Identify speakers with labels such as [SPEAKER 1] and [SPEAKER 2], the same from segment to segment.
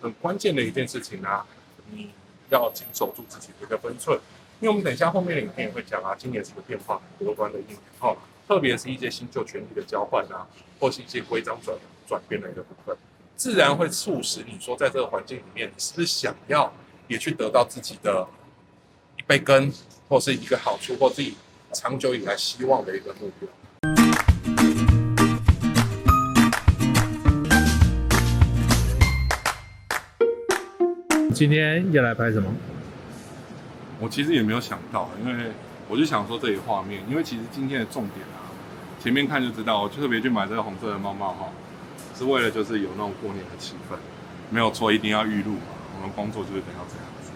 [SPEAKER 1] 很关键的一件事情啊，你要谨守住自己的一个分寸。因为我们等一下后面的影片也会讲啊，今年是个变化很多端的一年，哈，特别是一些新旧权力的交换啊，或是一些规章转转变的一个部分，自然会促使你说，在这个环境里面，你是不是想要也去得到自己的一杯羹，或是一个好处，或自己长久以来希望的一个目标。
[SPEAKER 2] 今天要来拍什么？
[SPEAKER 1] 我其实也没有想到，因为我就想说这里画面，因为其实今天的重点啊，前面看就知道，我特别去买这个红色的猫猫哈，是为了就是有那种过年的气氛，没有错，一定要预录嘛，我们工作就是等要这样子。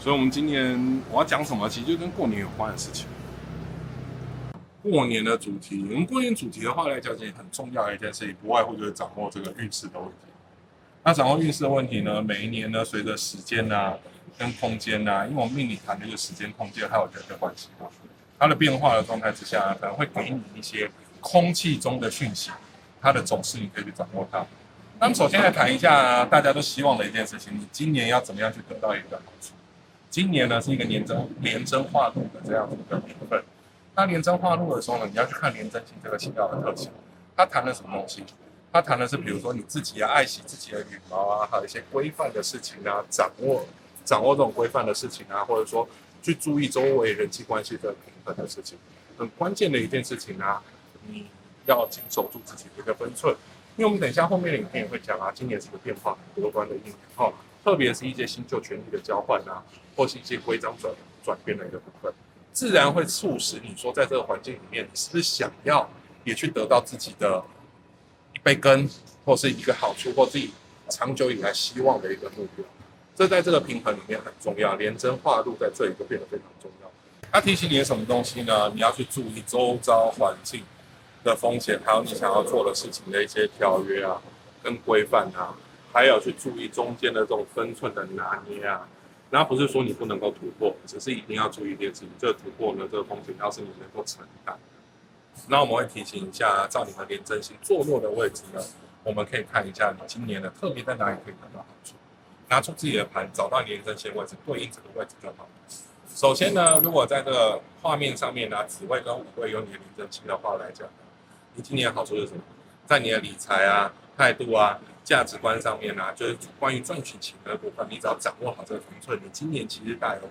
[SPEAKER 1] 所以，我们今年我要讲什么，其实就跟过年有关的事情。过年的主题，我们过年主题的话来讲，其实很重要的一件事情，不外乎就是掌握这个运势的问题。那掌握运势的问题呢？每一年呢，随着时间啊跟空间啊，因为我们命理谈的就是时间、空间还有人的关系嘛，它的变化的状态之下，可能会给你一些空气中的讯息，它的走势你可以去掌握它。那么首先来谈一下大家都希望的一件事情，你今年要怎么样去得到一个好处？今年呢是一个年真廉贞化禄的这样的年份。那廉贞化禄的时候呢，你要去看廉贞星这个星曜的特性，它谈了什么东西？他谈的是，比如说你自己要爱惜自己的羽毛啊，还有一些规范的事情啊，掌握掌握这种规范的事情啊，或者说去注意周围人际关系的平衡的事情，很关键的一件事情啊，你要谨守住自己的一个分寸。因为我们等一下后面的影片也会讲啊，今年是个变化很多端的一年哈，特别是一些新旧权力的交换啊，或是一些规章转转变的一个部分，自然会促使你说，在这个环境里面，你是不是想要也去得到自己的。被跟或是一个好处，或自己长久以来希望的一个目标，这在这个平衡里面很重要。廉贞化禄在这里就变得非常重要。它提醒你什么东西呢？你要去注意周遭环境的风险，还有你想要做的事情的一些条约啊，跟规范啊，还有去注意中间的这种分寸的拿捏啊。那不是说你不能够突破，只是一定要注意一件事情，这个突破呢，这个风险要是你能够承担。那我们会提醒一下，照你的廉贞星坐落的位置呢，我们可以看一下你今年的特别在哪里可以得到好处。拿出自己的盘，找到廉贞星位置，对应这个位置就好。首先呢，如果在这个画面上面呢，紫位跟五位有你的廉贞星的话来讲，你今年好处是什么？在你的理财啊、态度啊、价值观上面啊，就是关于赚取钱的部分，你只要掌握好这个分寸，你今年其实大有。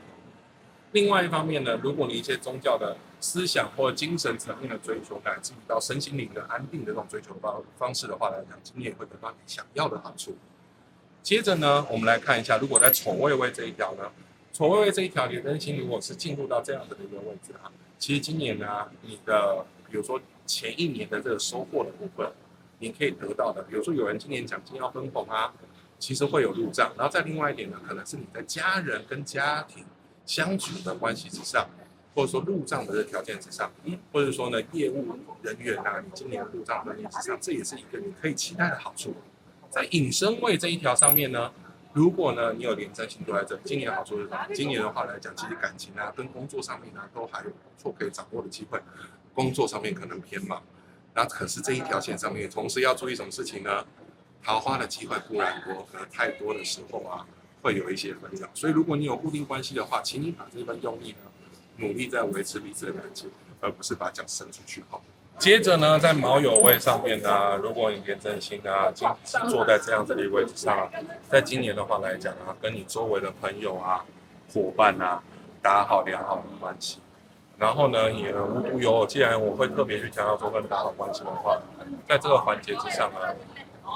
[SPEAKER 1] 另外一方面呢，如果你一些宗教的思想或精神层面的追求，乃至于到身心灵的安定的这种追求方方式的话来讲，今年也会得到你想要的好处。接着呢，我们来看一下，如果在丑未位这一条呢，丑未位这一条廉贞星如果是进入到这样子的一个位置啊，其实今年呢，你的比如说前一年的这个收获的部分，你可以得到的，比如说有人今年奖金要分红啊，其实会有入账。然后再另外一点呢，可能是你的家人跟家庭。相处的关系之上，或者说入账的这条件之上，或者说呢业务人员啊，你今年入账能力之上，这也是一个你可以期待的好处。在引申位这一条上面呢，如果呢你有廉贞星都在这，今年好处是什么？今年的话来讲，其实感情啊跟工作上面呢都还有不错可以掌握的机会。工作上面可能偏忙，那可是这一条线上面，同时要注意什么事情呢？桃花的机会固然多，可能太多的时候啊。会有一些纷扰，所以如果你有固定关系的话，请你把这份用力呢，努力在维持彼此的感情，而不是把脚伸出去。好，接着呢，在卯酉位上面呢、如果你廉贞星啊，今坐在这样子的位置上、在今年的话来讲啊，跟你周围的朋友啊、伙伴啊，打好良好的关系。然后呢，也无独有偶，既然我会特别去强调说跟打好关系的话，在这个环节之上呢、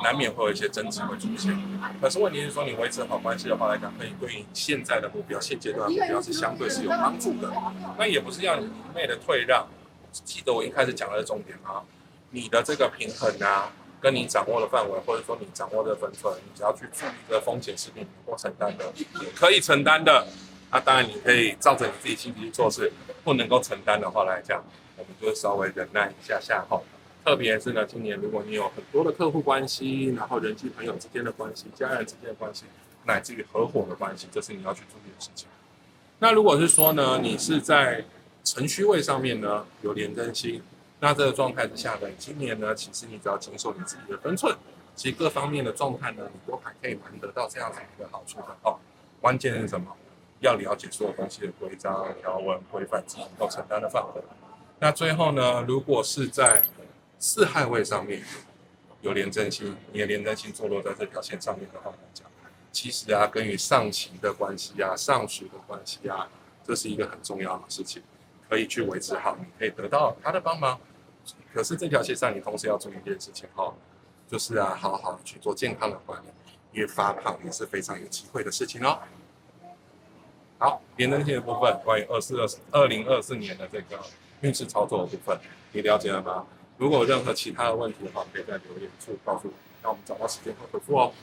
[SPEAKER 1] 难免会有一些争执会出现，可是问题是说，你维持好关系的话来讲，可以对于现在的目标、现阶段的目标是相对是有帮助的。那也不是要你一味的退让。记得我一开始讲的重点啊，你的这个平衡啊，跟你掌握的范围，或者说你掌握的分寸，你只要去注意这个风险是你能够承担的，可以承担的，那当然你可以照着你自己心情去做事。不能够承担的话来讲，我们就稍微忍耐一下下后。特别是呢，今年如果你有很多的客户关系，然后人际朋友之间的关系、家人之间的关系，乃至于合伙的关系，这是你要去注意的事情。那如果是说呢，你是在辰戌位上面呢有廉贞心，那这个状态之下呢，今年呢，其实你只要谨守你自己的分寸，其实各方面的状态呢，你都还可以蛮得到这样子一个好处的哦。关键是什么？要了解所有东西的规章、条文、规范自己能够承担的范围。那最后呢，如果是在四害位上面有廉贞星，你的廉贞星坐落在这条线上面的话来讲，其实啊，跟与上行的关系啊、上属的关系啊，这是一个很重要的事情，可以去维持好，你可以得到他的帮忙。可是这条线上，你同时要注意一件事情哈，就是啊，好好去做健康的管理，因为发胖也是非常有机会的事情哦。好，廉贞星的部分，关于二四二二零二四年的这个。运势操作的部分，你了解了吗？如果有任何其他的问题的话，可以在留言处告诉我，那我们找到时间会回复哦。